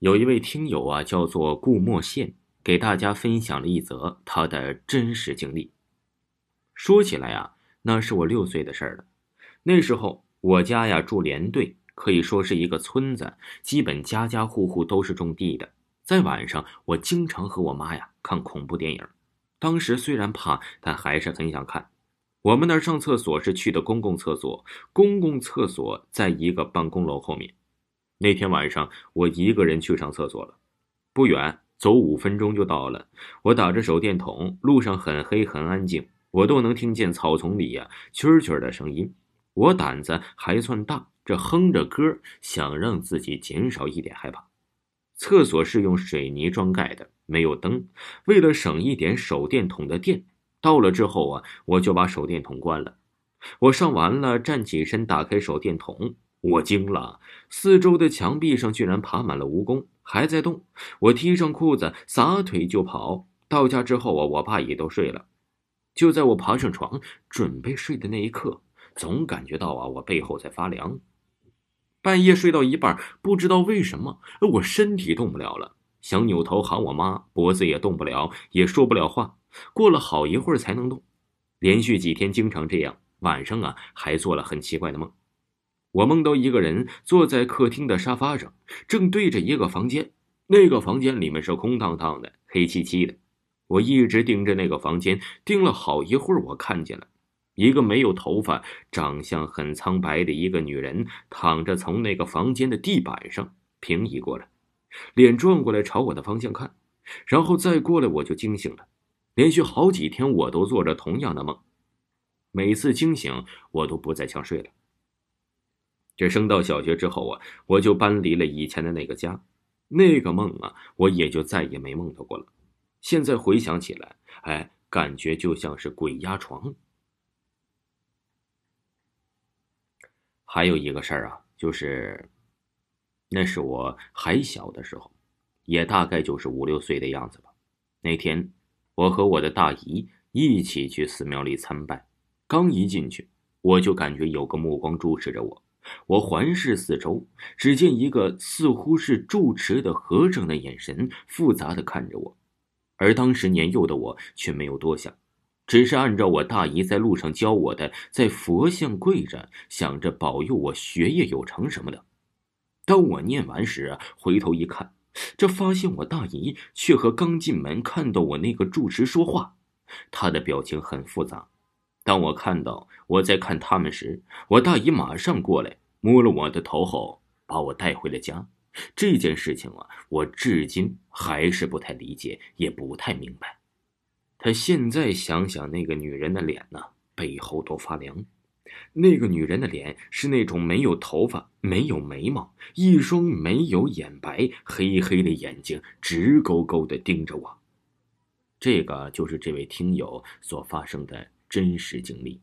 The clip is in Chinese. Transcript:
有一位听友啊，叫做顾墨线，给大家分享了一则他的真实经历。说起来啊，那是我六岁的事儿了。那时候我家呀住连队，可以说是一个村子，基本家家户户都是种地的。在晚上，我经常和我妈呀看恐怖电影。当时虽然怕，但还是很想看。我们那儿上厕所是去的公共厕所，公共厕所在一个办公楼后面。那天晚上，我一个人去上厕所了，不远，走五分钟就到了。我打着手电筒，路上很黑很安静，我都能听见草丛里呀蛐蛐的声音。我胆子还算大，这哼着歌，想让自己减少一点害怕。厕所是用水泥装盖的，没有灯，为了省一点手电筒的电。到了之后啊，我就把手电筒关了。我上完了，站起身，打开手电筒，我惊了，四周的墙壁上居然爬满了蜈蚣，还在动。我踢上裤子，撒腿就跑。到家之后啊，我爸也都睡了。就在我爬上床准备睡的那一刻，总感觉到啊，我背后在发凉。半夜睡到一半，不知道为什么，我身体动不了了，想扭头喊我妈，脖子也动不了，也说不了话。过了好一会儿才能动，连续几天经常这样。晚上啊，还做了很奇怪的梦。我梦到一个人坐在客厅的沙发上，正对着一个房间。那个房间里面是空荡荡的，黑漆漆的。我一直盯着那个房间，盯了好一会儿。我看见了一个没有头发、长相很苍白的一个女人，躺着从那个房间的地板上平移过来，脸转过来朝我的方向看，然后再过来我就惊醒了。连续好几天，我都做着同样的梦，每次惊醒，我都不再想睡了。这升到小学之后啊，我就搬离了以前的那个家，那个梦啊，我也就再也没梦到过了。现在回想起来，哎，感觉就像是鬼压床。还有一个事儿啊，就是，那是我还小的时候，也大概就是五六岁的样子吧。那天。我和我的大姨一起去寺庙里参拜，刚一进去，我就感觉有个目光注视着我。我环视四周，只见一个似乎是住持的和尚的眼神复杂的看着我，而当时年幼的我却没有多想，只是按照我大姨在路上教我的，在佛像跪着，想着保佑我学业有成什么的。当我念完时，回头一看。这发现我大姨却和刚进门看到我那个住持说话，他的表情很复杂。当我看到我在看他们时，我大姨马上过来摸了我的头后，把我带回了家。这件事情啊，我至今还是不太理解，也不太明白。他现在想想那个女人的脸呢，背后都发凉。那个女人的脸是那种没有头发、没有眉毛，一双没有眼白、黑黑的眼睛直勾勾的盯着我。这个就是这位听友所发生的真实经历。